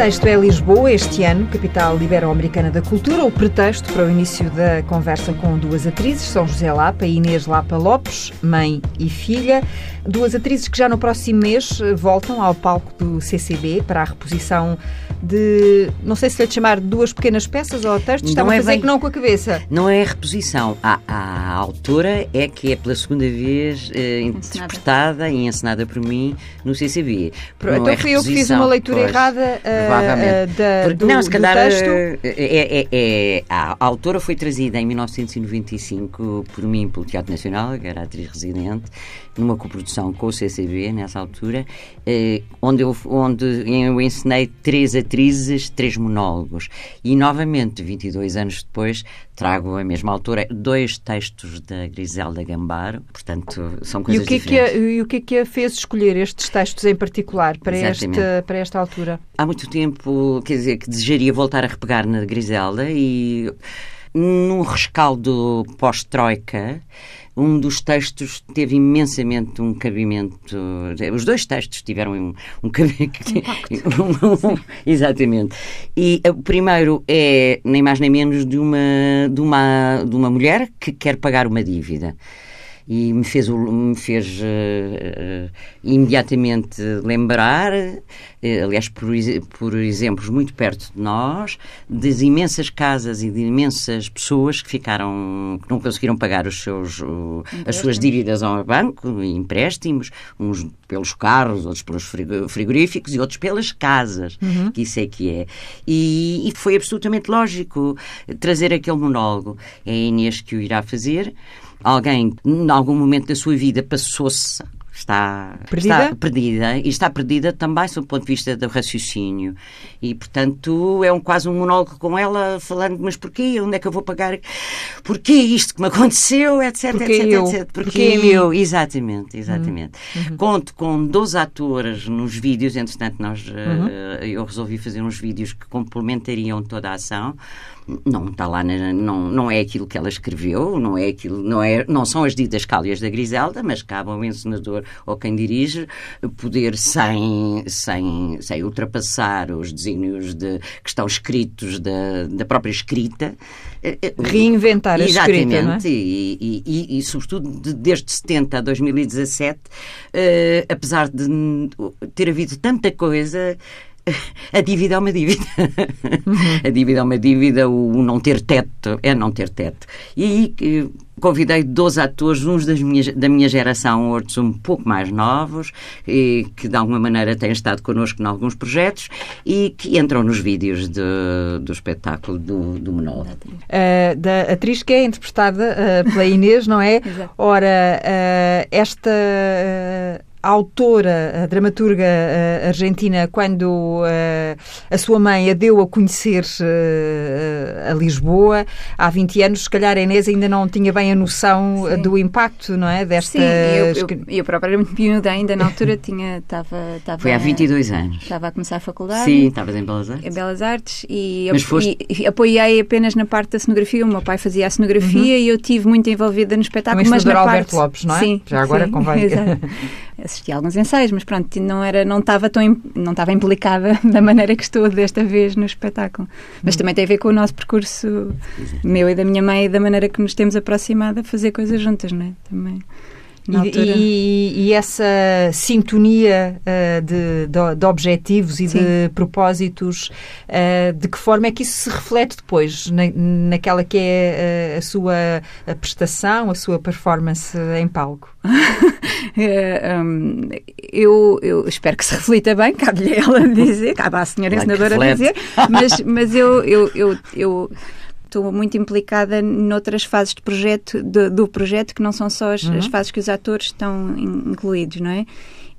pretexto é Lisboa, este ano, capital ibero-americana da cultura. O pretexto para o início da conversa com duas atrizes, São José Lapa e Inês Lapa Lopes, mãe e filha. Duas atrizes que já no próximo mês voltam ao palco do CCB para a reposição de, não sei se lhe chamar duas pequenas peças ou textos, estava é a fazer bem, que não com a cabeça. Não é a reposição. A, a autora é que é pela segunda vez eh, interpretada e encenada por mim no CCB. Não então é fui eu que fiz uma leitura pois, errada uh, da, Porque, do, não, se calhar, texto. Eh, é, é, é, a, a autora foi trazida em 1995 por mim pelo Teatro Nacional, que era atriz residente, numa coprodução com o CCB, nessa altura, eh, onde, eu, onde eu ensinei três atrizes, três monólogos. E, novamente, 22 anos depois, trago a mesma altura dois textos da Griselda Gambaro, portanto, são coisas e o que diferentes. É que a, e o que é que a fez escolher estes textos em particular para, esta, para esta altura? Há muito tempo, quer dizer, que desejaria voltar a repegar na Griselda e num rescaldo pós-Troika, um dos textos teve imensamente um cabimento. Os dois textos tiveram um, um cabimento. Um, exatamente. E o primeiro é nem mais nem menos de uma, de uma, de uma mulher que quer pagar uma dívida e me fez, me fez uh, uh, imediatamente lembrar, uh, aliás, por, por exemplos muito perto de nós, das imensas casas e de imensas pessoas que ficaram, que não conseguiram pagar os seus, as suas dívidas ao banco, empréstimos, uns pelos carros, outros pelos frigoríficos e outros pelas casas, uhum. que isso é que é. E, e foi absolutamente lógico trazer aquele monólogo. É a Inês que o irá fazer alguém, em algum momento da sua vida, passou-se está perdida? está perdida e está perdida também sob o ponto de vista do raciocínio e portanto é um quase um monólogo com ela falando mas porquê onde é que eu vou pagar porquê isto que me aconteceu etc porquê etc eu? etc porquê, eu exatamente exatamente uhum. uhum. conto com 12 atores nos vídeos entretanto nós uhum. uh, eu resolvi fazer uns vídeos que complementariam toda a ação não está lá, na, não, não é aquilo que ela escreveu, não é aquilo, não, é, não são as didascálias da Griselda, mas cabe ao encenador ou quem dirige poder, sem, sem, sem ultrapassar os desígnios de, que estão escritos da, da própria escrita, eh, eh, reinventar a Exatamente, escrita, não é? e, e, e, e, sobretudo de, desde 70 a 2017, uh, eh, apesar de ter havido tanta coisa, a dívida é uma dívida. Uhum. a dívida é uma dívida, o não ter teto é não ter teto. E aí convidei 12 atores, uns das minhas, da minha geração, outros um pouco mais novos, e que de alguma maneira têm estado connosco em alguns projetos e que entram nos vídeos de, do espetáculo do, do Menor. Uh, da atriz que é interpretada uh, pela Inês, não é? Ora, uh, esta a autora, a dramaturga a argentina, quando uh, a sua mãe a deu a conhecer uh, a Lisboa, há 20 anos, se calhar a Inês ainda não tinha bem a noção Sim. do impacto, não é? Desta... Sim, eu, eu, eu própria era muito miúda ainda, na altura tinha, estava... Foi há 22 anos. Estava a começar a faculdade. Sim, estavas em Belas Artes. Em Belas Artes e, Mas foste... e, apoiei apenas na parte da cenografia, o meu pai fazia a cenografia uhum. e eu estive muito envolvida no espetáculo, mas na Alberto parte... Lopes, não é? Sim, Já agora sim, convém... assisti a alguns ensaios, mas pronto, não era, não estava tão não estava implicada da maneira que estou desta vez no espetáculo. Mas também tem a ver com o nosso percurso meu e da minha mãe e da maneira que nos temos aproximado a fazer coisas juntas, não é? Também. E, e, e, essa sintonia uh, de, de, de, objetivos e Sim. de propósitos, uh, de que forma é que isso se reflete depois na, naquela que é uh, a sua a prestação, a sua performance em palco? um, eu, eu, espero que se reflita bem, cabe-lhe ela dizer, cabe à senhora ensinadora dizer, mas, mas eu, eu, eu, eu estou muito implicada noutras fases de projeto, de, do projeto que não são só as, uhum. as, fases que os atores estão incluídos, não é?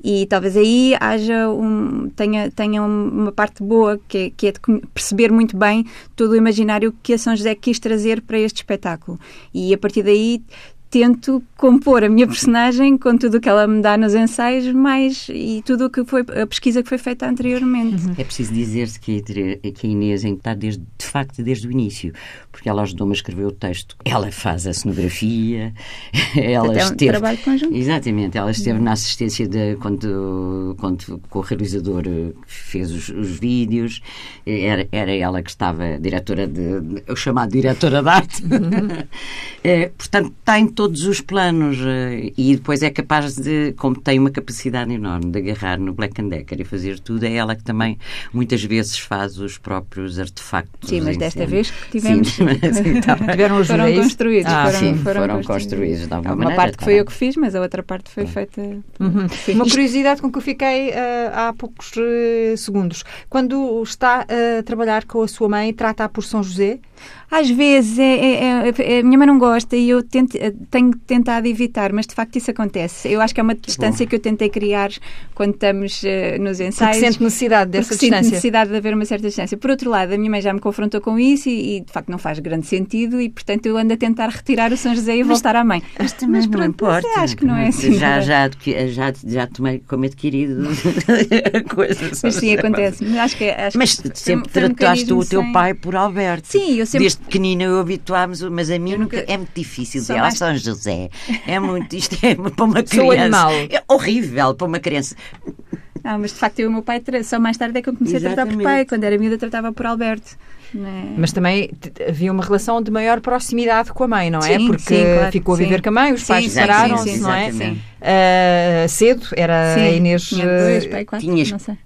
E talvez aí haja um, tenha, tenha uma parte boa, que é, que é de perceber muito bem todo o imaginário que a São José quis trazer para este espetáculo. E a partir daí tento compor a minha personagem com tudo o que ela me dá nos ensaios, mais e tudo o que foi a pesquisa que foi feita anteriormente. Uhum. É preciso dizer-se que, que a Inês está desde, de facto desde o início, porque ela ajudou-me a escrever o texto. Ela faz a cenografia, ela Até esteve... um trabalho conjunto. Exatamente, ela esteve na assistência de, quando, quando o realizador fez os, os vídeos, era, era ela que estava diretora de, o chamado diretora de arte. é, portanto, está em todos os planos eh, e depois é capaz de, como tem uma capacidade enorme de agarrar no Black and Decker e fazer tudo, é ela que também muitas vezes faz os próprios artefactos. Sim, mas desta vez que tivemos. Sim, mas, então, Tiveram os foram juízes? construídos. Ah, foram, sim, foram, foram construídos de alguma Uma maneira, parte que tá foi eu que fiz, mas a outra parte foi feita. Uhum. Uma curiosidade com que eu fiquei ah, há poucos eh, segundos. Quando está a trabalhar com a sua mãe, trata-a por São José? Às vezes é, é- é- a minha mãe não gosta e eu tento- eh, tenho tentado evitar, mas de facto isso acontece. Eu acho que é uma distância que eu tentei criar quando estamos eh, nos Porque ensaios. sente necessidade dessa porque sinto distância. necessidade de haver uma certa distância. Por outro lado, a minha mãe já me confrontou com isso e, e, de facto não faz grande sentido e portanto eu ando a tentar retirar o São José e voltar à mãe. Mas também não pronto, importa. mas acho que não é assim. Já, já, já, já tomei como adquirido a coisa. Mas sim, acontece. Mas acho que, acho Mas foi- sempre foi um trataste o teu sem- pai por Alberto. Sim, eu sempre- Desde pequenina eu habituámos, mas a mim nunca... é muito difícil Só dizer, mais- São José. É muito, isto é para uma criança. Sou animal. É horrível para uma criança. Não, mas de facto eu e o meu pai, só mais tarde é que eu comecei a tratar por Exatamente. pai. Quando era miúda, tratava por Alberto. né? Mas também havia uma relação de maior proximidade com a mãe, não é? Sim, Porque sim, claro, ficou a viver sim. com a mãe, os pais separaram-se, não é? exatamente. Ah, cedo, era Sim, a Inês. tinha dois, pai, quatro, tinhas- não sei.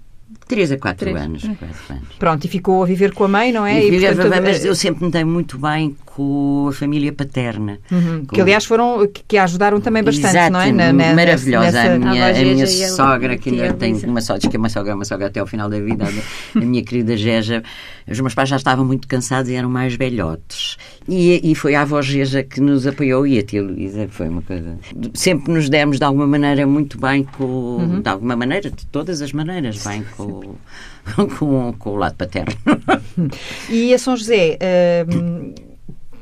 Três a quatro Três. anos. Quatro anos. Pronto, e ficou a viver com a mãe, não é? E vivia- portanto, mas eh, eu sempre me dei muito bem com a família paterna. uhum, Com- que aliás foram, que, que a ajudaram também bastante, Exato, não é? Na- na- maravilhosa. nessa- a minha, A a minha e a sogra, que ainda tem uma sogra, diz que é uma sogra, uma sogra até ao final da vida, a, a minha querida Geja. Os meus pais já estavam muito cansados e eram mais velhotes. E, e foi a avó Geja que nos apoiou e a tia Luísa foi uma coisa. Sempre nos demos de alguma maneira muito bem com. Uhum. De alguma maneira, de todas as maneiras, bem com, com, com o lado paterno. E a São José, hum,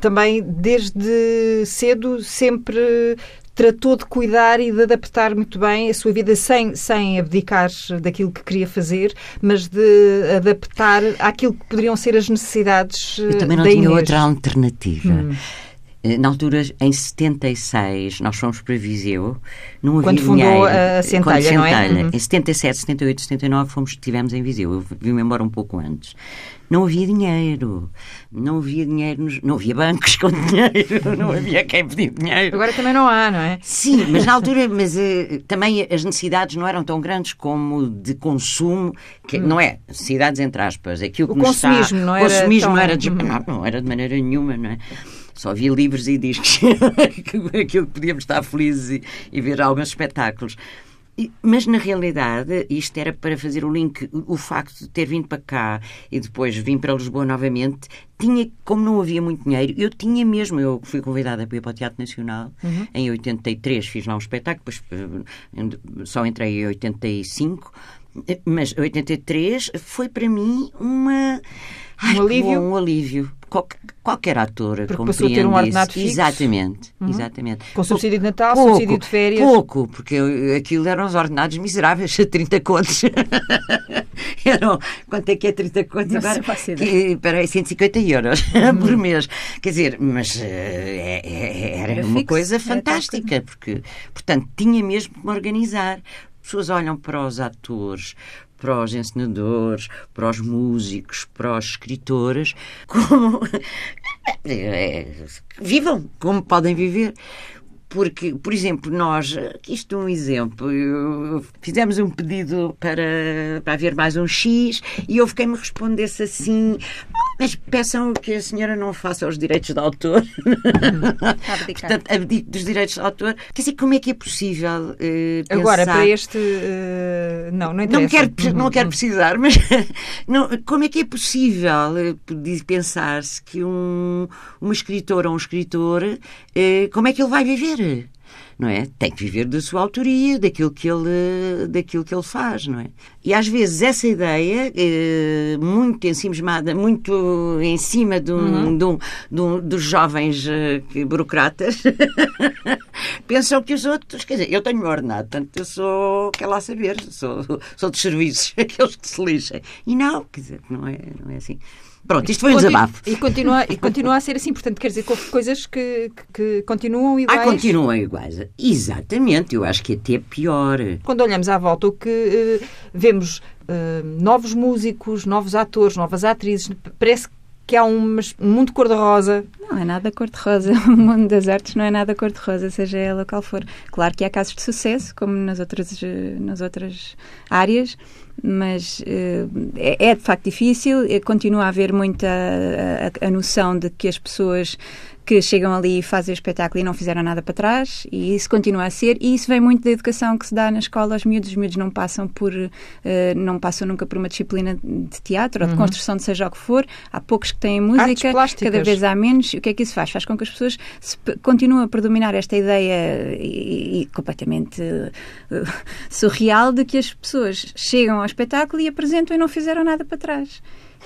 também desde cedo sempre tratou de cuidar e de adaptar muito bem a sua vida sem, sem abdicar daquilo que queria fazer, mas de adaptar àquilo que poderiam ser as necessidades Eu também não da tinha outra alternativa. Hum. Eh, Na altura, em 76, nós fomos para Viseu. Não havia Quando fundou dinheiro. a Centelha, Quando não é? Centelha. Uhum. Em 77, 78, 79 fomos, estivemos em Viseu. Eu vim-me embora um pouco antes. Não havia dinheiro. Não havia dinheiro. nos- Não havia bancos com dinheiro. Não havia quem pedir dinheiro. Agora também não há, não é? Sim, mas na altura, mas eh, também as necessidades não eram tão grandes como de consumo, que não é necessidades entre aspas, aquilo O que está- consumismo não era consumismo tão- era de, Uhum. não, não era de maneira nenhuma, não é? Só havia livros e discos, aquilo que podíamos estar felizes e, e ver alguns espetáculos. Mas na realidade, isto era para fazer o link, o facto de ter vindo para cá e depois vim para Lisboa novamente, tinha, como não havia muito dinheiro, eu tinha mesmo, eu fui convidada para ir para o Teatro Nacional em 83, fiz lá um espetáculo, depois eh, só entrei em 85, eh, mas 83 foi para mim uma. Ai, Um alívio? bom, um alívio. Qual- qualquer ator Porque passou a ter um compreende ordenado isso. fixo. Exatamente, exatamente. Com subsídio de Natal, Pouco, subsídio de férias. Pouco, porque aquilo eram os ordenados miseráveis, 30 contos. eram, quanto é que é 30 contos agora? ideia. Que, espera aí, 150 euros por mês. Quer dizer, mas eh, é- é- era, Era uma fixo, coisa fantástica, porque, portanto, tinha mesmo que me organizar. As pessoas olham para os atores, para os encenadores, para os músicos, para os escritores, como. é, vivam como podem viver. Porque, por exemplo, nós, isto é um exemplo, eu- fizemos um pedido para, para haver mais um X e houve quem me respondesse assim: "Ah, mas peçam que a senhora não faça os direitos de autor. Abdicar. Portanto, abdico dos direitos de autor. Quer dizer, como é que é possível Agora, pensar- para este. eh, não, não interessa. não quero, pre- não Uhum. quero precisar, mas não, como é que é possível de pensar-se que um, uma escritora ou um escritor, eh, como é que ele vai viver? Não é? Tem que viver da sua autoria, daquilo que ele, daquilo que ele faz, não é? E às vezes essa ideia, eh, muito ensimismada, muito em cima de um, de um- de um- dos jovens eh, burocratas, pensam que os outros, quer dizer, eu tenho ordenado, portanto eu sou, quer lá saber, sou, sou dos serviços, aqueles que se lixem. E não, quer dizer, não é, não é assim. Pronto, isto foi um desabafo. E continua, e continua a ser assim, portanto, quer dizer que houve coisas que, que, que continuam iguais. Ah, continuam iguais. Exatamente, eu acho que até pior. Quando olhamos à volta, o que uh, vemos uh, novos músicos, novos atores, novas atrizes, parece que há um, um mundo cor-de-rosa. Não é nada cor-de-rosa. O mundo das artes não é nada cor-de-rosa, seja ela qual for. Claro que há casos de sucesso, como nas outras, eh, nas outras áreas, mas uh, é, é, de facto difícil. Continua a haver muita a, a, a noção de que as pessoas que chegam ali e fazem o espetáculo e não fizeram nada para trás, e isso continua a ser, e isso vem muito da educação que se dá na escola aos miúdos. Os miúdos não passam por, uh, não passam nunca por uma disciplina de teatro ou de uhum. construção de seja o que for. Há poucos que têm música, cada vez há menos. O que é que isso faz? Faz com que as pessoas se, continuem a predominar esta ideia e, e completamente uh, surreal de que as pessoas chegam ao espetáculo e apresentam e não fizeram nada para trás.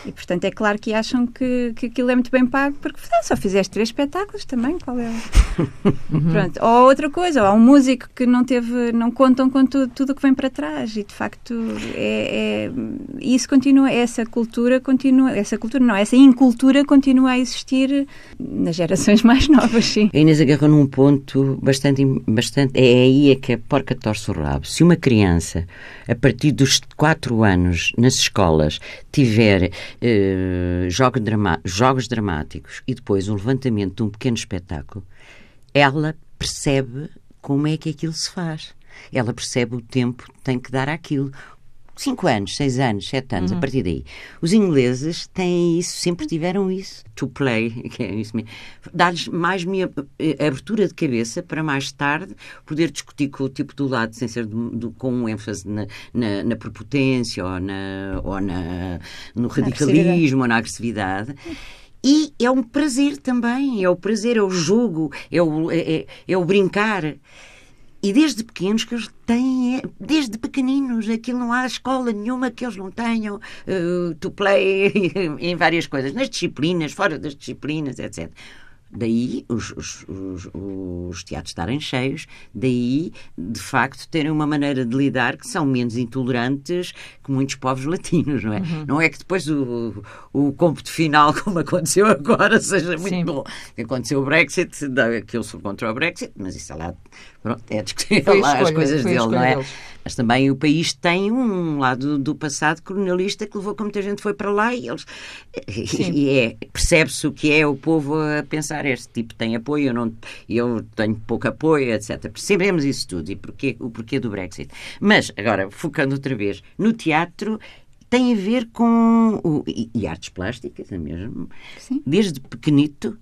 E, portanto, é claro que acham que, que aquilo é muito bem pago, porque ah, só fizeste três espetáculos também, qual é? Pronto. Ou outra coisa, ou há um músico que não teve, não contam com tudo, tudo o que vem para trás. E, de facto, é, é, isso continua, essa cultura continua, essa cultura não, essa incultura continua a existir nas gerações mais novas, sim. A Inês agarrou num ponto bastante, bastante, é aí é que a porca torce o rabo. Se uma criança, a partir dos quatro anos, nas escolas, tiver eh, jogos, drama jogos dramáticos e depois um levantamento de um pequeno espetáculo, ela percebe como é que aquilo se faz. Ela percebe o tempo que tem que dar àquilo. 5 anos, 6 anos, 7 anos, uhum. a partir daí. Os ingleses têm isso, sempre tiveram isso. To play, que é isso mesmo. Dar-lhes mais minha eh, abertura de cabeça para mais tarde poder discutir com o tipo do lado, sem ser do, do, com um ênfase na, na, na prepotência ou, na, ou na, no radicalismo ou na agressividade. E é um prazer também, é o prazer, é o jogo, é o, é, é, é o brincar. E desde pequenos que eles têm, desde pequeninos, aquilo não há escola nenhuma que eles não tenham uh, to play em várias coisas, nas disciplinas, fora das disciplinas, etc. Daí os, os, os, os, teatros estarem cheios, daí, de facto, terem uma maneira de lidar que são menos intolerantes que muitos povos latinos, não é? Uhum. Não é que depois o, o cômputo final, como aconteceu agora, seja muito Sim. bom. Aconteceu o Brexit, que eu sou contra o Brexit, mas isso é lá, pronto, é discutível lá as coisas dele, não é? Deles. Mas também o país tem um lado do passado colonialista que levou que muita gente foi para lá e eles. Sim. E é, percebe-se o que é o povo a pensar. Este tipo tem apoio, eu, não, eu tenho pouco apoio, etc. Percebemos isso tudo e porquê, o porquê do Brexit. Mas, agora, focando outra vez, no teatro tem a ver com. O, e, e artes plásticas, é mesmo? Sim. Desde pequenito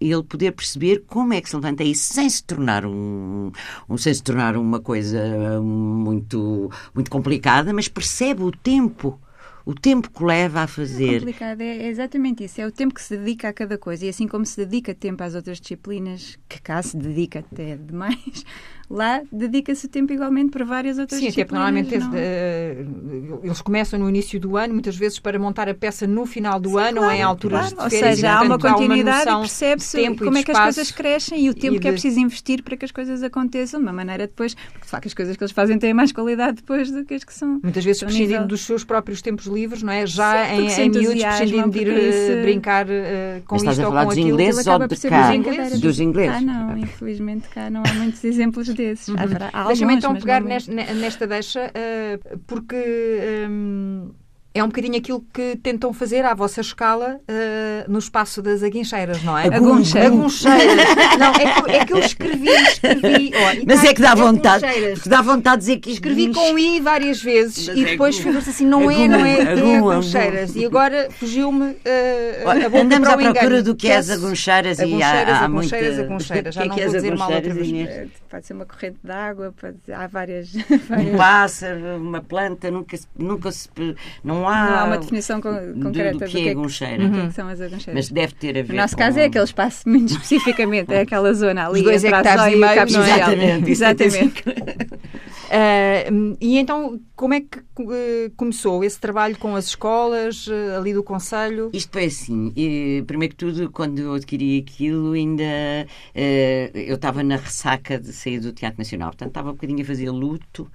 ele poder perceber como é que se levanta isso sem se tornar um, um, sem se tornar uma coisa muito muito complicada, mas percebe o tempo o tempo que leva a fazer. É complicado, é exatamente isso. É o tempo que se dedica a cada coisa. E assim como se dedica tempo às outras disciplinas, que cá se dedica até demais, lá dedica-se tempo igualmente para várias outras Sim, disciplinas. Sim, normalmente não... uh, eles começam no início do ano, muitas vezes para montar a peça no final do Sim, ano claro, ou em alturas claro. de férias. Ou seja, há uma continuidade há uma e percebe-se como é que as coisas crescem e o tempo e que é preciso investir para que as coisas aconteçam de uma maneira depois, porque de facto as coisas que eles fazem têm mais qualidade depois do que as que são. Muitas vezes prescindindo nível... dos seus próprios tempos livres, não é? Já Sim, em, em miúdos prescindindo de ir uh, brincar uh, com Mas isto ou com aquilo. ingleses ou de cá? Dos ingleses? Ah, não, infelizmente cá não há muitos exemplos desses. Uhum. Deixa-me então pegar nesta, nesta deixa, uh, porque um, é um bocadinho aquilo que tentam fazer à vossa escala uh, no espaço das aguincheiras, não é? Aguncheiras. Aguncheiras. não, é que, é que eu escrevi, escrevi. Oh, Mas tá, é que dá vontade. Dá vontade de dizer que escrevi com I várias vezes Mas e é depois figura-se assim, não é, não é, é aguncheiras. E agora fugiu-me uh, a Andamos à procura do que é as aguncheiras e há, há aguncheiras, aguncheiras. Já não vou dizer mal outra vez. Pode ser uma corrente de água, pode, há várias, várias... Um pássaro, uma planta, nunca se, nunca se não não há, não há uma definição concreta do, do, que, é agoncheira. Uhum. que são as agoncheiras. Mas deve ter a ver No nosso com... caso é aquele espaço, muito especificamente, é aquela zona ali. Os dois hectares e meio. Exatamente. Exatamente. uh, e então, como é que uh, começou esse trabalho com as escolas, uh, ali do Conselho? Isto foi assim. E, primeiro que tudo, quando eu adquiri aquilo, ainda eu estava na ressaca de sair do Teatro Nacional. Portanto, estava um bocadinho a fazer luto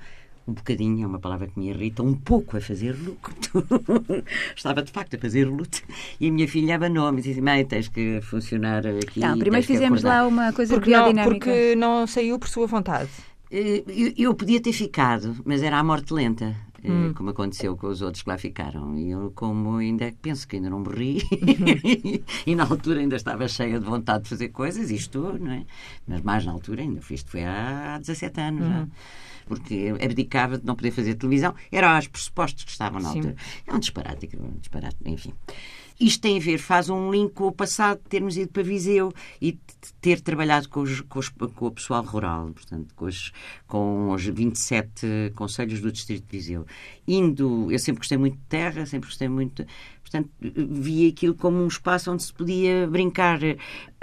um bocadinho, é uma palavra que me irrita, um pouco a fazer luto. Estava de facto a fazer luto. E a minha filha abanou-me e disse: Mãe, tens que funcionar aqui. Não, primeiro fizemos lá uma coisa porque biodinâmica. Não, porque não saiu por sua vontade. Eh, eu, eu, podia ter ficado, mas era a morte lenta. Eh, hum. Como aconteceu com os outros que lá ficaram. E eu, como ainda penso que ainda não morri, e na altura ainda estava cheia de vontade de fazer coisas, e estou, não é? Mas mais na altura ainda, isto foi há 17 anos uhum. já porque abdicava de não poder fazer televisão. Eram os pressupostos que estavam na altura. É um disparate, um disparate, enfim. Isto tem a ver, faz um link com o passado de termos ido para Viseu e ter trabalhado com, os, com, os, com o pessoal rural, portanto, com os, com os 27 conselhos do Distrito de Viseu. Indo, eu sempre gostei muito de terra, sempre gostei muito. Portanto, vi aquilo como um espaço onde se podia brincar,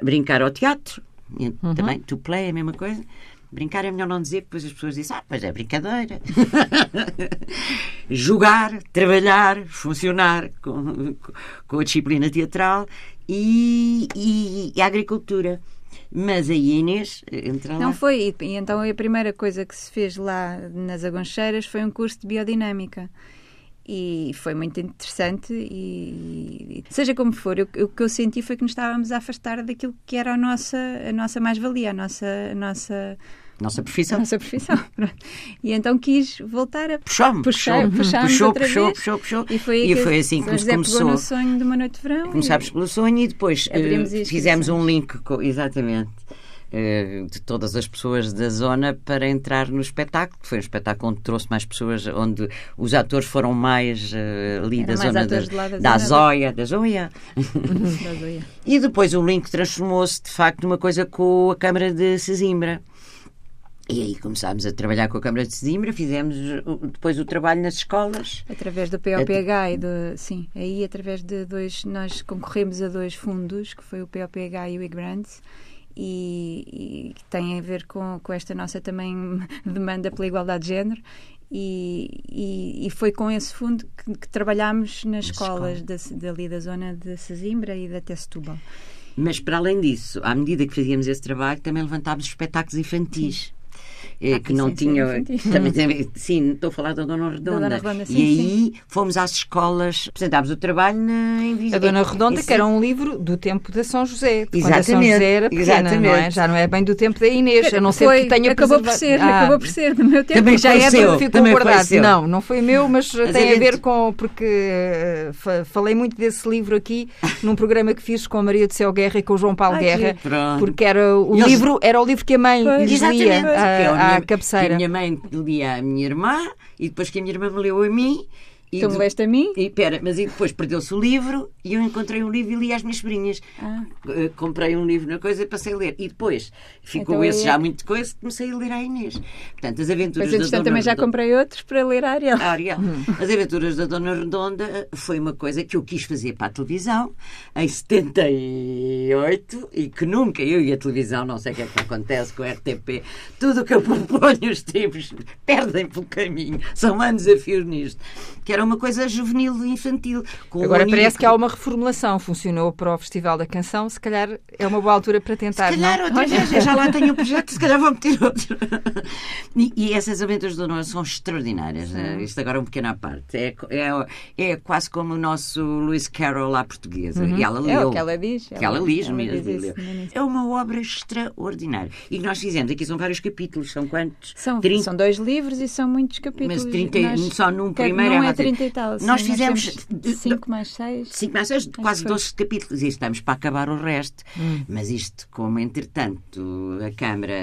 brincar ao teatro, uhum. também, to play, a mesma coisa Brincar é melhor não dizer, depois as pessoas dizem, ah, pois é brincadeira. Jogar, trabalhar, funcionar com, com a disciplina teatral e, e, e a agricultura. Mas a Inês entra lá. Não foi, e então a primeira coisa que se fez lá nas Agoncheiras foi um curso de biodinâmica e foi muito interessante e, e seja como for, eu, o que eu senti foi que nos estávamos a afastar daquilo que era a nossa, a nossa mais-valia, a nossa, a nossa nossa profissão. Nossa profissão. e então quis voltar a puxar puxar, puxar puxou, puxou, puxou, puxou, E foi, e foi assim que começou. no sonho de uma noite de verão. Começámos e... pelo sonho e depois uh, fizemos um link, com, exatamente, uh, de todas as pessoas da zona para entrar no espetáculo, que foi um espetáculo onde trouxe mais pessoas, onde os atores foram mais uh, ali da zona, da, da, da Zóia, da da Zóia. e depois o link transformou-se de facto numa coisa com a Câmara de Sesimbra e aí começámos a trabalhar com a Câmara de Sesimbra, fizemos depois o trabalho nas escolas. Através do POPH e do. Sim, aí através de dois. Nós concorremos a dois fundos, que foi o POPH e o IGRANTS, e, e que têm a ver com, com esta nossa também demanda pela igualdade de género. E, e, e foi com esse fundo que, que trabalhámos nas, nas escolas da, dali da zona de Sesimbra e da Setúbal. Mas, para além disso, à medida que fazíamos esse trabalho, também levantámos espetáculos infantis. Sim eh, ah, que não tinha. Também, sim, estou a falar da Dona Redonda. Da Dona Redonda sim, e aí sim. fomos às escolas, apresentámos o trabalho na, em Viseu. A Dona Redonda, Esse... que era um livro do tempo de São José. Exatamente. São José era pequena, exatamente. Não é? Já não é bem do tempo da Inês, a não ser foi, que tenha acabou por ser, ah, acabou por ser do meu tempo. Também já é do ficou guardado. Não, não foi meu, mas, mas tem a, a ver com porque uh, falei muito desse livro aqui num programa que fiz com a Maria de Céu Guerra e com o João Paulo Guerra, porque era o livro, era o livro que a mãe lhes lia à cabeceira minha mãe lia a minha irmã e depois que a minha irmã me leu a mim e tu me leste a mim? E, pera, mas e depois perdeu-se o livro e eu encontrei um livro e li às minhas sobrinhas. Ah. Uh, comprei um livro na coisa e passei a ler. E depois ficou então, esse já muito coisa comecei a ler a Inês. Portanto, as aventuras mas, da Dona também já comprei outros para ler a Ariel. A Ariel. Hum. As aventuras da Dona Redonda foi uma coisa que eu quis fazer para a televisão em 78 e que nunca eu e a televisão, não sei o que é que acontece com a RTP, tudo o que eu proponho os tipos perdem pelo caminho. São anos a fio nisto. Que era uma coisa juvenil e infantil. Agora parece que há uma reformulação. Funcionou para o Festival da Canção. Se calhar é uma boa altura para tentar. Se calhar não? outra vez. Eu já lá tenho um projeto, se calhar vou meter outro. E, e essas aventuras do Nono são extraordinárias. Né? Isto agora é um pequeno à parte. É, é, é quase como o nosso Lewis Carroll à portuguesa. Uhum. E ela leu. É o que ela diz. Que ela, ela diz ela mesmo. Diz é uma obra extraordinária. E nós fizemos, aqui são vários capítulos. São quantos? São, 30... são dois livros e são muitos capítulos. Mas 30, nós... só num primeiro não é 30 e tal. Nós fizemos 5 mais 6. 5 mais 6, quase 12 capítulos. E estamos para acabar o resto. Hum. Mas isto, como entretanto a Câmara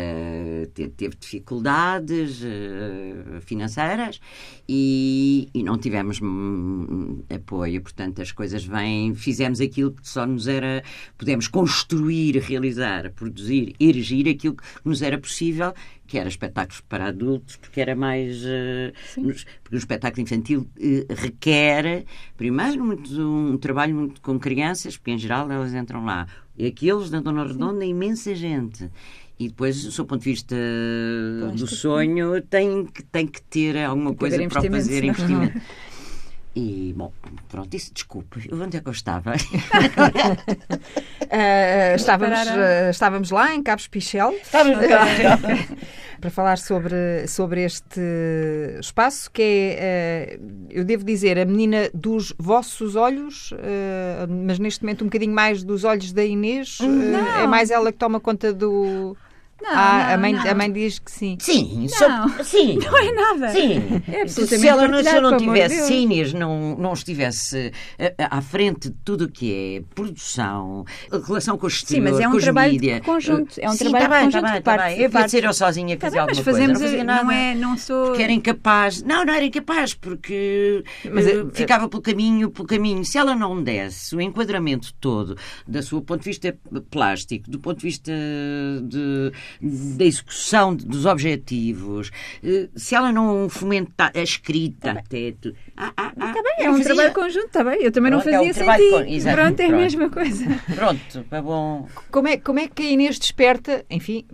teve dificuldades uh, financeiras e, e, não tivemos hum, apoio, portanto as coisas vêm. Fizemos aquilo que só nos era. Pudemos construir, realizar, produzir, erigir aquilo que nos era possível que era espetáculos para adultos, porque era mais. Uh, nos, porque o espetáculo infantil uh, requer, primeiro, muito, um trabalho muito com crianças, porque em geral elas entram lá. E aqueles da Dona Redonda, imensa gente. E depois, do seu ponto de vista do sonho, tem tem que ter alguma coisa para fazer investimento. E, bom, pronto, isso, desculpe, onde é que eu estava? uh, estávamos, uh, estávamos lá em Cabos Pichel. Estávamos para falar sobre, sobre este espaço que é, uh, eu devo dizer, a menina dos vossos olhos, mas neste momento um bocadinho mais dos olhos da Inês. é mais ela que toma conta do. Não, ah, não, a, mãe, não. a mãe diz que sim. Sim, Não. só, sim. Não é nada. Sim. É se absolutamente ela não, se eu não de tivesse, Deus. Inês não, não estivesse eh, à frente de tudo o que é produção, relação com o exterior, mas é um com os trabalho mídia. de conjunto, é um Sim, trabalho tá bem, de tá conjunto bem, que tá parte- bem. Eu parte- ser eu sozinha a Tá bem, alguma mas coisa. fazemos, não fazia nada. não é, não sou... Porque era incapaz. Não, não era incapaz, porque Mas, eh, eh, ficava pelo caminho, pelo caminho. Se ela não desse o enquadramento todo, da sua ponto de vista plástico, do ponto de vista de, da execução dos objetivos, eh, se ela não fomentar a escrita até. tu- Ah, ah, ah, Tá bem, é eu um fazia. trabalho conjunto, está bem. Eu também não Pronto, é um fazia sem trabalho ti. con- exato, Pronto, é a pronto. mesma coisa. Pronto, é bom. Como é, como é que a Inês desperta, enfim,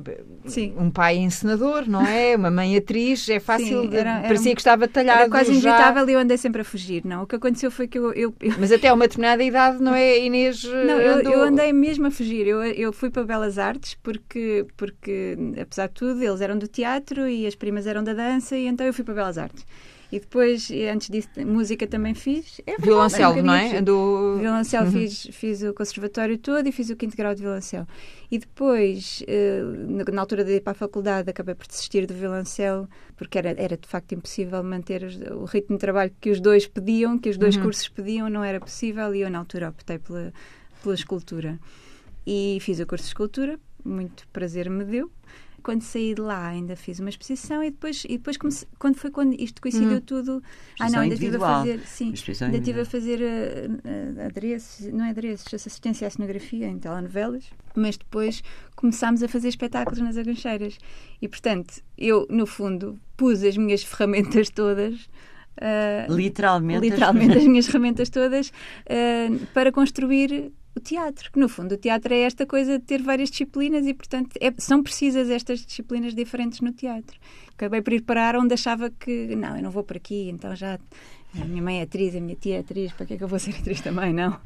Sim. um pai encenador, não é? Uma mãe atriz, é fácil, Sim, era- era parecia um- que estava talhado Era quase já. inevitável e eu andei sempre a fugir, não. O que aconteceu foi que eu... eu, eu- Mas até uma determinada idade, não é, Inês? Não, eu, andou- eu andei mesmo a fugir. Eu, eu fui para Belas Artes porque, porque, apesar de tudo, eles eram do teatro e as primas eram da dança, e então eu fui para Belas Artes. E depois, antes disso, música também fiz. É Violoncelo, um não é? Andou... Violoncelo fiz, fiz o conservatório todo e fiz o quinto grau de violoncelo. E depois, eh, na, altura de ir para a faculdade, acabei por desistir do violoncelo, porque era, era de facto impossível manter o ritmo de trabalho que os dois pediam, que os dois cursos pediam, não era possível, e eu na altura optei pela, pela escultura. E fiz o curso de escultura, muito prazer me deu. Quando saí de lá, ainda fiz uma exposição e depois, e depois comecei- quando foi quando isto coincidiu tudo. Ah, não, ainda estive a fazer. Sim, ainda estive a fazer eh, adereços, não é adereços, assistência à cenografia em telenovelas, mas depois começámos a fazer espetáculos nas agancheiras. E, portanto, eu, no fundo, pus as minhas ferramentas todas. eh, Literalmente. literalmente as minhas ferramentas todas eh, para construir o teatro, que no fundo o teatro é esta coisa de ter várias disciplinas e portanto é- são precisas estas disciplinas diferentes no teatro. Acabei por ir parar onde achava que não, eu não vou por aqui, então já a minha mãe é atriz, a minha tia é atriz, para que é que eu vou ser atriz também, não?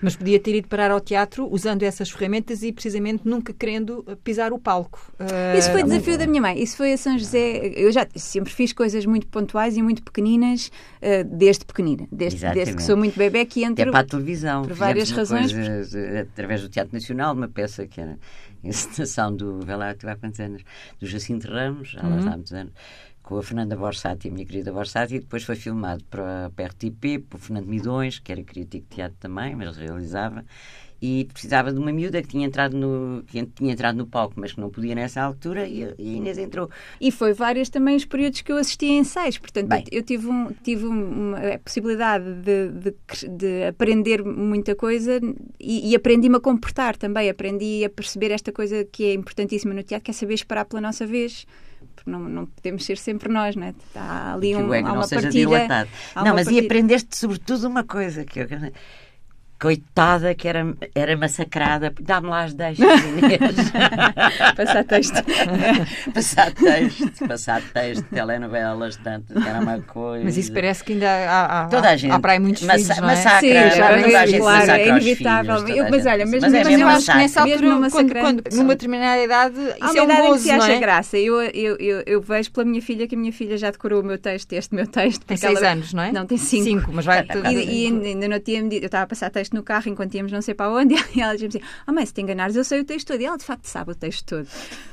Mas podia ter ido parar ao teatro usando essas ferramentas e precisamente nunca querendo pisar o palco. Eh, Isso foi desafio da minha mãe. Isso foi a São José. Eu já sempre fiz coisas muito pontuais e muito pequeninas, eh, desde pequenina, desde, desde que sou muito bebê que Até entro. para a televisão. por várias razões. coisa, eh, através do Teatro Nacional, uma peça que era a encenação do, tu há quantos anos? Do Jacinto Ramos, já lá está há muitos anos, com a Fernanda Borsati, a minha querida Borsati, e depois foi filmado para, para a RTP, por Fernando Midões, que era crítico de teatro também, mas realizava. E precisava de uma miúda que tinha entrado no, que tinha entrado no palco, mas que não podia nessa altura, e, e a Inês entrou. E foi vários também os períodos que eu assisti a ensaios. Portanto, Bem. eu tive, um, tive um- uma a possibilidade de, de de aprender muita coisa e, e aprendi-me a comportar também. Aprendi a perceber esta coisa que é importantíssima no teatro, que é saber esperar pela nossa vez. Porque não, não podemos ser sempre nós, não é? Há ali que um, o ego há não uma seja partilha. dilatado. Não, mas e partilha- aprendeste sobretudo uma coisa que eu coitada que era, era massacrada. Dá-me lá as deixas, Inês. Passar texto. passar texto, passar texto, telenovelas, tanto, que era uma coisa. Mas isso parece que ainda há, há, Toda a gente há para aí muitos massa- filhos, não é? massacra, Sim, já toda a gente claro, massacra é inevitável. filhos, Eu- mas olha, mesmo- mas é Mas mesmo eu acho que nessa altura, quando, massacrante. quando- numa determinada idade, Há isso uma é um idade em que gozo, se não acha é? graça. Eu, eu, eu, eu vejo pela minha filha que a minha filha já decorou o meu texto, este meu texto. Tem seis ela- anos, não é? Não, tem cinco. Cinco, mas vai... E, e ainda não tinha medido, eu estava a passar texto no carro enquanto íamos não sei para onde, e ela dizia-me assim: Ah, mãe, se te enganares, eu sei o texto todo. E ela de facto sabe o texto todo.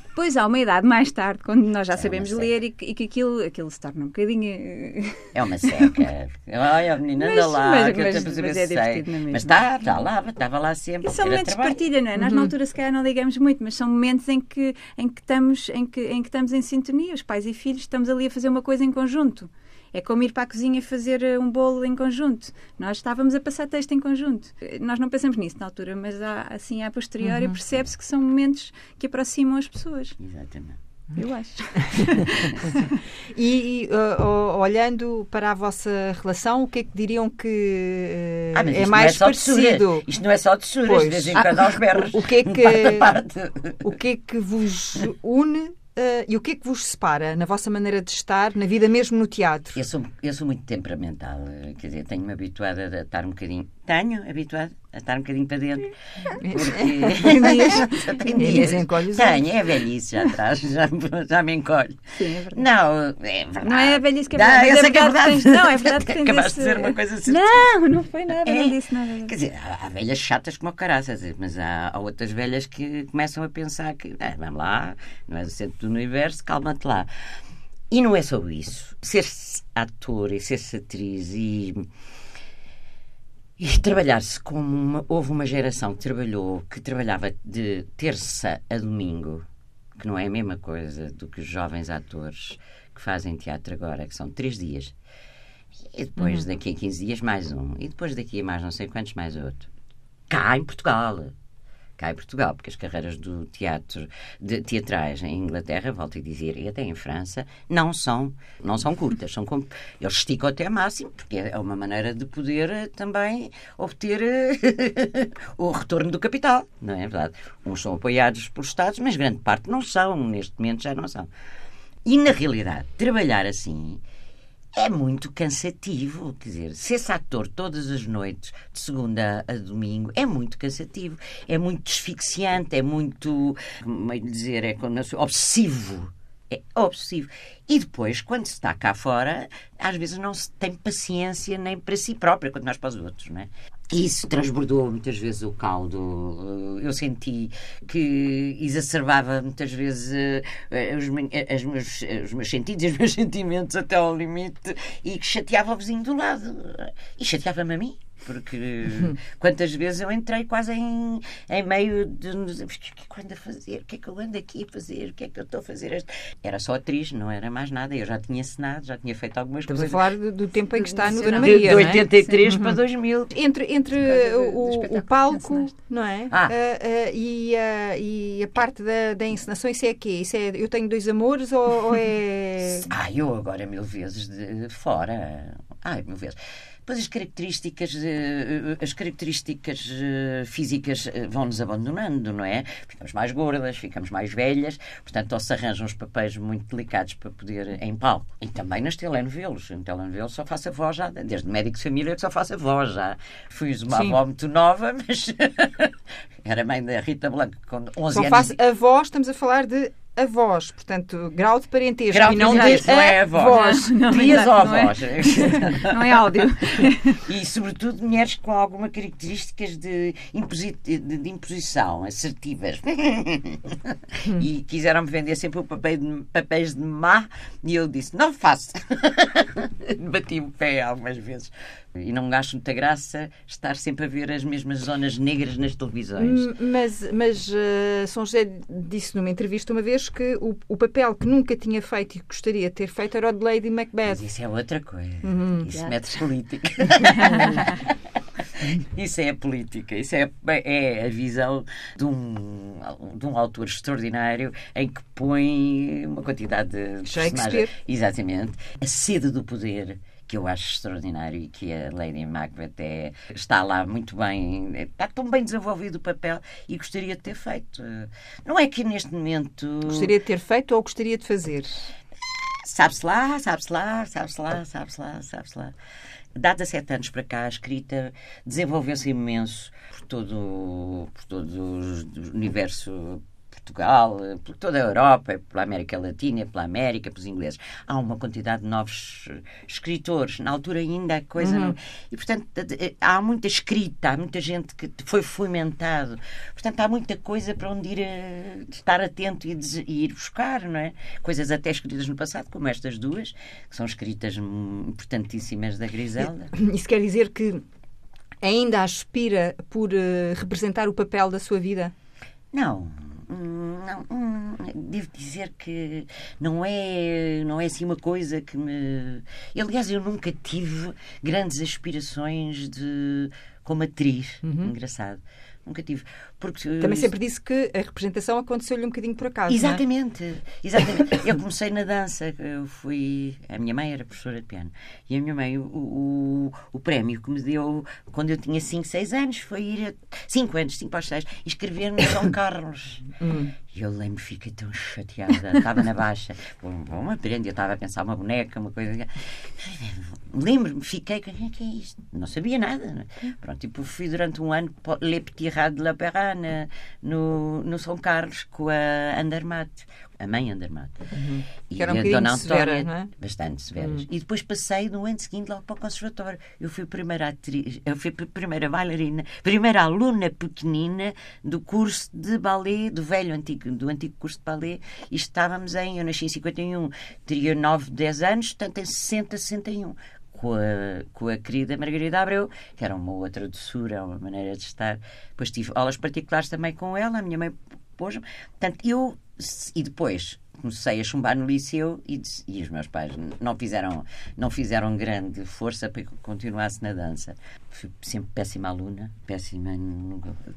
Depois há uma idade mais tarde, quando nós já É sabemos ler e que, e que aquilo, aquilo se torna um bocadinho. eh, É uma seca. Olha, menina, anda Mas- lá, mas- que eu mas- mas é divertido, não é? Mas está, está lá, estava lá sempre. E são momentos de partilha, não é? Nós na altura se calhar não ligamos muito, mas são momentos em que, em que, estamos, em, que, em que estamos em sintonia, os pais e filhos, estamos ali a fazer uma coisa em conjunto. É como ir para a cozinha e fazer eh, um bolo em conjunto. Nós estávamos a passar texto em conjunto. Eh, Nós não pensamos nisso na altura, mas há, assim, a posteriori, percebe-se que são momentos que aproximam as pessoas. Exatamente. Eu acho. E, uh, olhando para a vossa relação, o que é que diriam que uh, Ah, é mais é parecido? Tessuras. Isto não é só tessuras, Pois. de vez em quando uns berros. O que é que- Parte a parte. O que é que vos une uh, e o que é que vos separa na vossa maneira de estar, na vida mesmo no teatro? Eu sou, eu sou muito temperamental, quer dizer, tenho-me habituado a estar um bocadinho. Tenho habituado a estar um bocadinho para dentro. Porque... dias. Encolhe Tenho, é velhice já atrás, já, já me encolhe. Sim, é verdade. Não, é verdade. Não é a velhice que é verdade. Não, eu sei que é verdade. Tens, não, é verdade que tens Acabaste de dizer uma coisa assim. Não, não foi nada, é, não disse nada. Quer dizer, há, há velhas chatas como o caraças, mas há, há, outras velhas que começam a pensar que, ah, vamos lá, não és o centro do universo, calma-te lá. E não é só isso. Ser-se ator e ser-se atriz e e trabalhar-se como uma, houve uma geração que trabalhou, que trabalhava de terça a domingo, que não é a mesma coisa do que os jovens atores que fazem teatro agora, que são três dias. E depois, uhum. daqui a 15 dias, mais um. E depois, daqui a mais não sei quantos, mais outro. Cá em Portugal cá em Portugal, porque as carreiras do teatro, de teatrais em Inglaterra, volto a dizer, e até em França, não são, não são curtas. São eles esticam até máximo, porque é uma maneira de poder eh, também obter eh, o retorno do capital, não é verdade? Uns são apoiados pelos Estados, mas grande parte não são, neste momento já não são. E, na realidade, trabalhar assim é muito cansativo. Quer dizer, ser esse ator todas as noites, de segunda a domingo, é muito cansativo. É muito asfixiante, é muito, como é dizer, é obsessivo. É obsessivo. E depois, quando se está cá fora, às vezes não se tem paciência nem para si própria, quanto mais para os outros, não é? Isso transbordou muitas vezes o caldo. Eu senti que exacerbava muitas vezes uh, os, as meus, os meus sentidos, os meus sentimentos até ao limite e que chateava o vizinho do lado. E chateava-me a mim porque quantas vezes eu entrei quase em, em meio de o que é que eu ando a fazer? O que é que eu ando aqui a fazer? O que é que eu estou a fazer? Era só atriz, não era mais nada. Eu já tinha assinado, já tinha feito algumas Estamos coisas. Estamos a falar do, tempo em que está no Dona Maria. De, de 83 é? para 2000. Entre, entre o, o, palco, não é? Ah. Uh, uh, e, uh, e a parte da, da encenação, isso é quê? Isso é eu tenho dois amores ou, ou é. Ah, eu agora mil vezes de fora. Ai, mil vezes. Depois as características, eh, as características eh, físicas eh, vão-nos abandonando, não é? Ficamos mais gordas, ficamos mais velhas, portanto, ou se arranjam os papéis muito delicados para poder em palco. E também nas telenovelas. Em telenovelas só faço a voz já, desde médico de família que só faço a voz já. Fui uma Sim. avó muito nova, mas era mãe da Rita Blanco com 11 só anos. Só faço a voz, estamos a falar de avós, portanto, grau de parentesco grau e não de não é avós. Não, Tias ou avós. É, não é áudio. e, sobretudo, mulheres com alguma características de, imposi de, de imposição, assertivas. e quiseram-me vender sempre o papel de, papéis de má e eu disse, não faço. Bati o pé algumas vezes. E não acho muita graça estar sempre a ver as mesmas zonas negras nas televisões. Mas, mas uh, São José disse numa entrevista uma vez que o, o, papel que nunca tinha feito e que gostaria de ter feito era o de Lady Macbeth. Mas isso é outra coisa. Uhum. Isso yeah. mete política. isso é a política, isso é, é a visão de um, de um autor extraordinário em que põe uma quantidade de Shakespeare. Exatamente. A sede do poder que eu acho extraordinário e que a Lady Macbeth é, está lá muito bem, está tão bem desenvolvido o papel e gostaria de ter feito. Não é que neste momento. Gostaria de ter feito ou gostaria de fazer? Sabe-se lá, sabe-se lá, sabe-se lá, sabe-se lá, sabe-se lá. A sete anos para cá, a escrita desenvolveu-se imenso por todo, por todo o universo Portugal, por toda a Europa, pela América Latina, pela América, pelos ingleses. Há uma quantidade de novos eh, escritores. Na altura ainda a coisa uhum. não... E, portanto, há muita escrita, há muita gente que foi fomentado. Portanto, há muita coisa para onde ir a... estar atento e, e ir buscar, não é? Coisas até escritas no passado, como estas duas, que são escritas importantíssimas da Griselda. Isso quer dizer que ainda aspira por uh, representar o papel da sua vida? Não, não, hum, devo dizer que não é, não é assim uma coisa que me. Aliás, eu nunca tive grandes aspirações de como atriz. Uhum. Engraçado. Nunca tive. Porque, Também sempre disse que a representação aconteceu-lhe um bocadinho por acaso. Exatamente, é? exatamente. eu comecei na dança, eu fui. A minha mãe era professora de piano. E a minha mãe, o, o, o prémio que me deu quando eu tinha 5, 6 anos foi ir a 5 anos, 5 para 6, e escrever no São Carlos. Hum. E eu lembro, fiquei tão chateada. Estava na baixa. Bom, bom aprende. Eu estava a pensar uma boneca, uma coisa. Lembro-me, fiquei. O que é isto? Não sabia nada. É? Pronto, tipo, fui durante um ano Le Petit Rat de la Perrane no, no São Carlos com a Andermatt, a mãe Andermatt. Uhum. E que era um a Dona severa, não é? bastante severas. Uhum. E depois passei no ano seguinte logo para o conservatório. Eu fui a primeira atriz, eu fui a primeira bailarina, primeira aluna pequenina do curso de ballet, do velho antigo, do antigo curso de ballet, e estávamos em, eu nasci em 51, teria 9, 10 anos, portanto em 60, 61 com a, com a querida Margarida Abreu, que era uma outra doçura, uma maneira de estar. Depois tive aulas particulares também com ela, a minha mãe pôs-me. Portanto, eu. E depois comecei a chumbar no liceu e, e, os meus pais não fizeram, não fizeram grande força para que eu continuasse na dança. Fui sempre péssima aluna, péssima,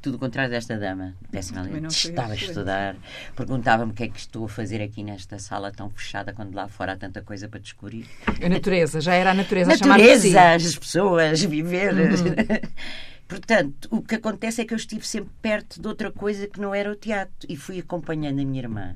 tudo o contrário desta dama, péssima aluna. Estava a estudar, perguntava-me o que é que estou a fazer aqui nesta sala tão fechada quando lá fora há tanta coisa para descobrir. A natureza, já era a natureza, natureza a as pessoas, viver. Uhum. Portanto, o que acontece é que eu estive sempre perto de outra coisa que não era o teatro e fui acompanhando a minha irmã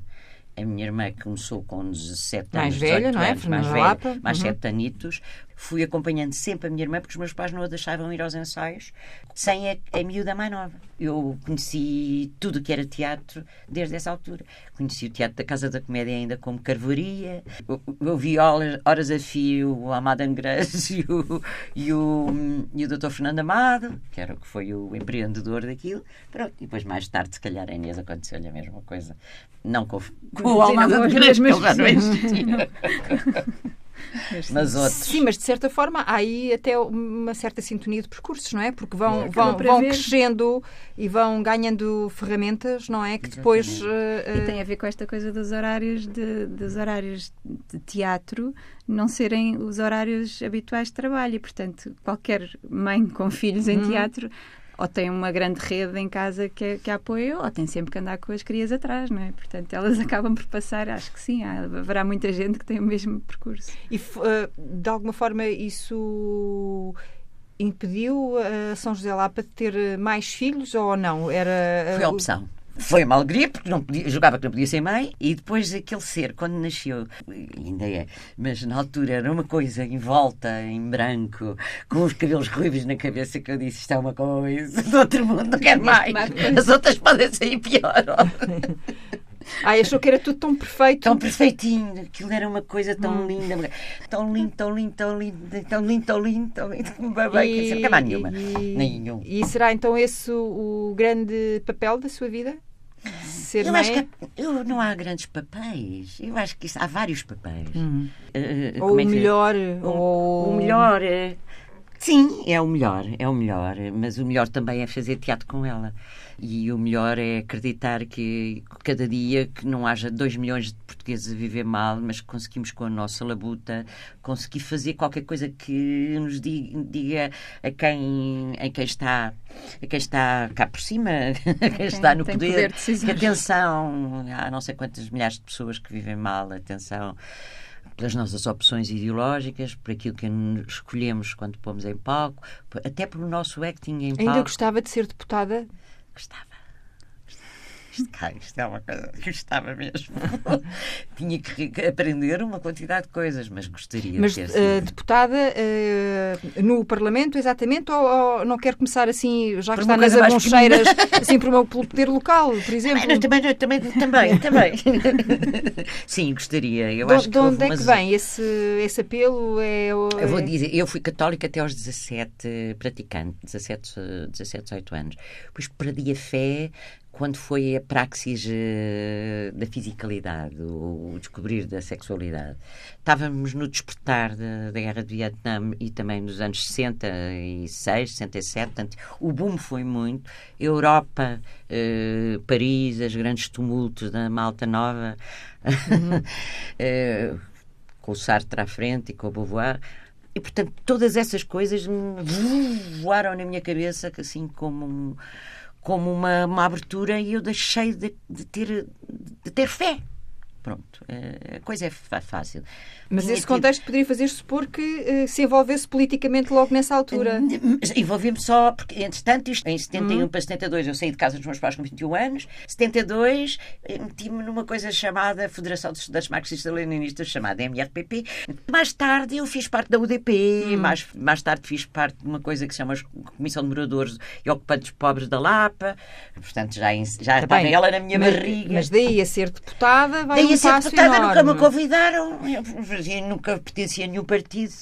a minha irmã começou com 17 mais anos, velha, não é? Anos, mais velha, mais uhum. 7 anitos. Fui acompanhando sempre a minha irmã porque os meus pais não a deixavam ir aos ensaios sem a, a miúda mais nova. Eu conheci tudo o que era teatro desde essa altura. Conheci o teatro da Casa da Comédia ainda como carvoaria. Eu, eu vi horas, a fio o Amado Angres e o, e o, e o Dr. Fernando Amado, que, era, que foi o empreendedor daquilo. Pronto. E depois mais tarde, se calhar, a Inês aconteceu-lhe a mesma coisa. Não com, com o Amado Angres, mas mas outros. Sim, mas de certa forma há aí até uma certa sintonia de percursos, não é? Porque vão, é, vão, vão crescendo e vão ganhando ferramentas, não é? Que depois. Uh, uh... E tem a ver com esta coisa dos horários de, dos horários de teatro não serem os horários habituais de trabalho. E, portanto, qualquer mãe com filhos em hum. teatro ou tem uma grande rede em casa que, que a apoia, ou tem sempre que andar com as crias atrás, não é? Portanto, elas acabam por passar, acho que sim, há, haverá muita gente que tem o mesmo percurso. E uh, de alguma forma isso impediu a São José Lapa de ter mais filhos ou não? Era, Foi a opção. Foi uma alegria, porque não podia, jogava que não podia ser mãe, e depois aquele ser, quando nasceu, ainda é, mas na altura era uma coisa em volta, em branco, com os cabelos ruivos na cabeça, que eu disse: isto é uma coisa do outro mundo, não quero mais. As outras podem sair pior. Ah, achou que era tudo tão perfeito. Tão perfeitinho. Aquilo era uma coisa tão hum. linda. Tão lindo, tão lindo, tão lindo, tão lindo, tão lindo, tão lindo. Bem, e, nenhuma. E, Nenhum. E será então esse o, o grande papel da sua vida? Ser eu mãe? acho que eu, não há grandes papéis. Eu acho que isso, há vários papéis. Uh, ou é o melhor. O, ou... o melhor. Sim, é o melhor. É o melhor. Mas o melhor também é fazer teatro com ela. E o melhor é acreditar que cada dia que não haja 2 milhões de portugueses a viver mal, mas que conseguimos com a nossa labuta conseguir fazer qualquer coisa que nos diga, diga a, quem, a quem está a quem está cá por cima, a quem está no poder, poder atenção, há não sei quantas milhares de pessoas que vivem mal, atenção pelas nossas opções ideológicas, por aquilo que escolhemos quando pomos em palco, até pelo nosso acting em palco. Ainda gostava de ser deputada? Gostava. Isto, cá, isto é uma coisa que gostava mesmo. Tinha que aprender uma quantidade de coisas, mas gostaria mas, de ter uh, deputada uh, no Parlamento, exatamente, ou, ou, não quer começar assim, já que está nas aboncheiras, assim, por, uma, pelo poder local, por exemplo? Também, também, também, também. Sim, gostaria. Eu de, acho de onde é que vem esse, esse apelo? É, é... Eu vou dizer, eu fui católica até aos 17, praticante, 17, 17 18 anos. Depois perdi a fé quando foi a praxis uh, da fisicalidade, o, o, descobrir da sexualidade. Estávamos no despertar da, da, Guerra de Vietnã e também nos anos 66, 67, portanto, o boom foi muito. Europa, uh, Paris, os grandes tumultos da Malta Nova, uhum. uh, com o Sartre à frente e com o Beauvoir. E, portanto, todas essas coisas voaram na minha cabeça, assim como um como uma, uma abertura e eu deixei de, de ter, de ter fé. Pronto, a coisa é fácil. Mas Tinha esse tido... contexto poderia fazer supor que uh, se envolvesse politicamente logo nessa altura. Envolvi-me só, porque, entretanto, isto, em 71 hum. para 72, eu saí de casa dos meus pais com 21 anos. 72, eh, meti-me numa coisa chamada Federação de Estudantes Marxistas-Leninistas, chamada MRPP. Mais tarde, eu fiz parte da UDP, hum. mais, mais tarde fiz parte de uma coisa que se chama Comissão de Moradores e Ocupantes Pobres da Lapa. Portanto, já, já estava ela na minha mas, barriga. Mas daí a ser deputada, vai daí deputada, enorme. nunca me convidaram nunca pertencia a nenhum partido.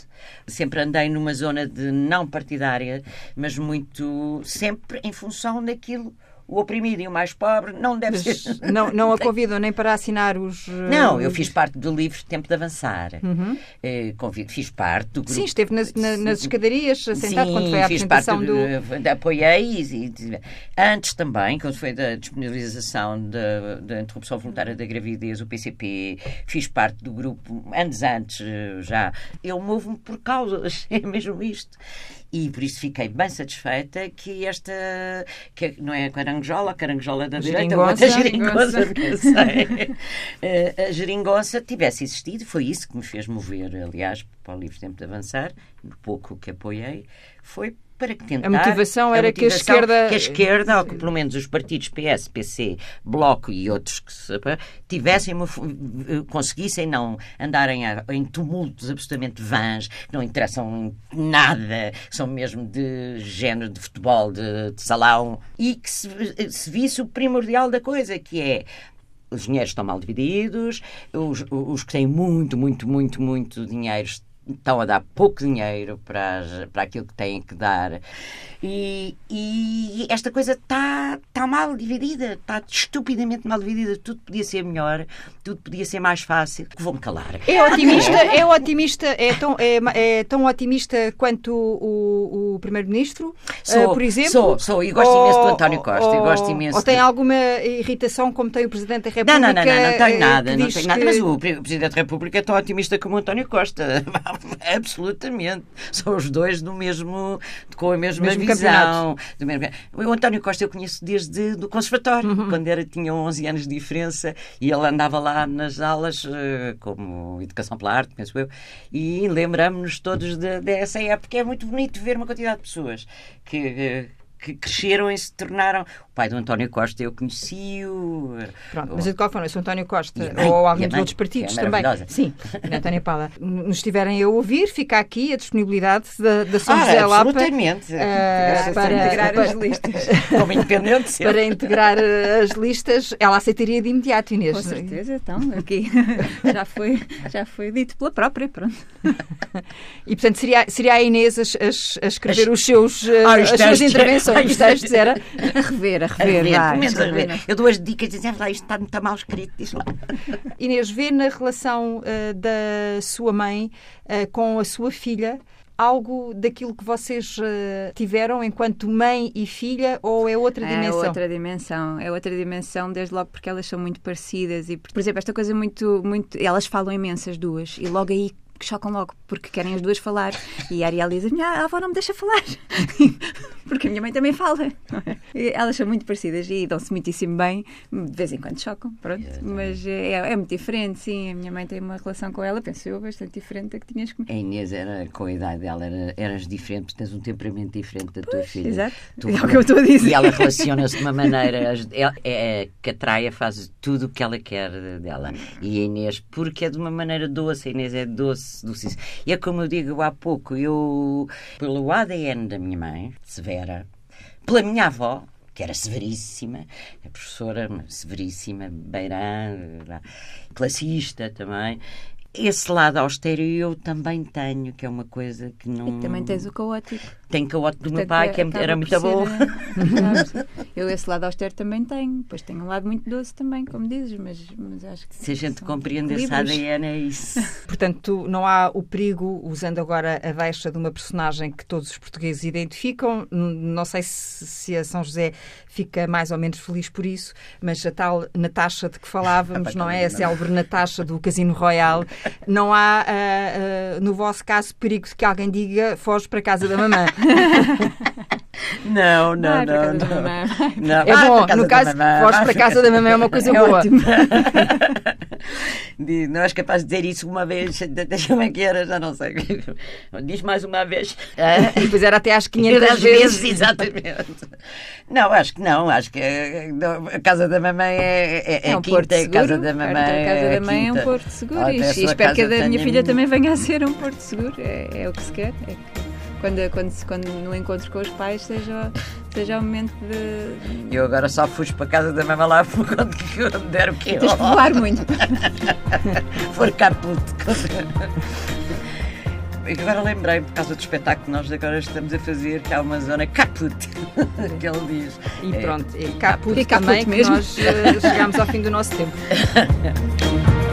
Sempre andei numa zona de não partidária, mas muito sempre em função daquilo o oprimido e o mais pobre não deve Mas ser. Não, não a convidam nem para assinar os. Não, eu fiz parte do livro Tempo de Avançar. Uhum. Eh, convido, fiz parte do grupo. Sim, esteve nas, na, nas escadarias sentado Sim, quando foi a apresentação parte do. do... Apoiei e, antes também, quando foi da disponibilização da, da interrupção voluntária da gravidez, o PCP, fiz parte do grupo, anos antes eh, já. Eu movo-me por causas, é mesmo isto e por isso fiquei bem satisfeita que esta, que não é a carangola, a carangola da direita, mas a geringonça, a geringonça tivesse existido, foi isso que me fez mover, aliás, para o livro Tempo de Avançar, pouco que apoiei, foi para tentar. A motivação era a motivação que a esquerda. Que a esquerda, ou que pelo menos os partidos PS, PC, Bloco e outros que se, tivessem, conseguissem não andarem em tumultos absolutamente vãs, que não interessam nada, são mesmo de género de futebol, de, de salão, e que se, se visse o primordial da coisa, que é os dinheiros estão mal divididos, os, os que têm muito, muito, muito, muito dinheiro estão a dar pouco dinheiro para, para aquilo que têm que dar. E, e esta coisa está tá mal dividida, está estupidamente mal dividida. Tudo podia ser melhor, tudo podia ser mais fácil. Vou-me calar. É otimista, é otimista, é tão, é, é tão otimista quanto o, o Primeiro-Ministro, uh, por exemplo? Sou, sou, e gosto ou, imenso do António Costa. Ou, gosto imenso ou tem de... alguma irritação como tem o Presidente da República? Não, não, não, não, não tenho nada, não tenho nada. Que... Mas o Presidente da República é tão otimista como o António Costa. Absolutamente. São os dois do mesmo, com a mesma mesmo visão. Mesmo... O António Costa eu conheço desde do conservatório, uhum. quando era, tinha 11 anos de diferença e ele andava lá nas aulas, eh, como Educação pela Arte, penso eu, e lembramos-nos todos de, dessa época. É muito bonito ver uma quantidade de pessoas que eh, que cresceram e se tornaram. Pai do António Costa eu conheci-o. Pronto, mas de qualquer forma, se o António Costa mãe, ou alguém dos outros partidos é também. Sim, António Paula, nos estiverem a ouvir, fica aqui a disponibilidade da, da São ah, José Lapa. Absolutamente. Uh, para integrar para, as listas. Como independente. para integrar as listas, ela aceitaria de imediato, Inês. Com certeza, então, aqui já foi, já foi dito pela própria, pronto. E portanto seria, seria a Inês a, a, a escrever as, os seus, ah, as suas intervenções os textos era a rever, a rever. A rever, vai, a rever. Eu dou as dicas e dizem, ah, isto está muito mal escrito, diz lá. Inês, vê na relação uh, da sua mãe uh, com a sua filha algo daquilo que vocês uh, tiveram enquanto mãe e filha ou é outra dimensão? É outra dimensão, é outra dimensão, desde logo porque elas são muito parecidas e, por exemplo, esta coisa muito, muito, elas falam imensas duas e logo aí que chocam logo, porque querem as duas falar. E a Ariel diz: Minha avó não me deixa falar, porque a minha mãe também fala. E elas são muito parecidas e dão-se muitíssimo bem, de vez em quando chocam, pronto. Mas é, é, muito diferente, sim. A minha mãe tem uma relação com ela, penso eu, bastante diferente da que tinhas comigo. A Inês era, com a idade dela, era, eras diferente, tens um temperamento diferente da tua filha. Exato, tu, é o que eu estou a dizer. E ela relaciona-se de uma maneira. É, é, que a Traia faz tudo o que ela quer dela. E a Inês, porque é de uma maneira doce, a Inês é doce doce, E é como eu digo há pouco, eu, pelo ADN da minha mãe, severa, pela minha avó, que era severíssima, a professora severíssima, Beirã, classista também, esse lado austero eu também tenho, que é uma coisa que não. E também tens o caótico. Tem caótico do meu pai, que é, era muito bom. Eh, eu esse lado austero também tenho. Depois tenho um lado muito doce também, como dizes, mas, mas acho que. Se a gente compreender esse ADN, é isso. Portanto, não há o perigo, usando agora a deixa de uma personagem que todos os portugueses identificam. Não sei se, se a São José fica mais ou menos feliz por isso, mas a tal Natasha de que falávamos, não é? A célebre Natasha do Casino Royal não há, uh, uh, no vosso caso, perigo de que alguém diga foge para a casa da mamã. Não, não, não. não. Não, É bom, no caso, vai para casa da mamãe é uma coisa É boa. Diz, Não és capaz de dizer isso uma vez, deixa como é que era, já não sei. Diz mais uma vez. E depois era até às 500 Às vezes. exatamente. Não, acho que não, acho que é- a casa da mamãe é, é, É um quinta, porto a seguro. casa da mamãe a casa é da mãe é um porto seguro. A E espero que a da minha filha também venha a ser um porto seguro. É, é o que se quer. É que quando, quando, se- quando no encontro com os pais seja, seja o momento de. Eu agora só fujo para a casa da mamãe lá quando me der o quê? Tens que voar muito. For caput. E agora lembrei, por causa do espetáculo que nós agora estamos a fazer, que há uma zona caput, que ele diz. E É, pronto, e caput E caput também, que mesmo. nós eh, chegámos ao fim do nosso tempo.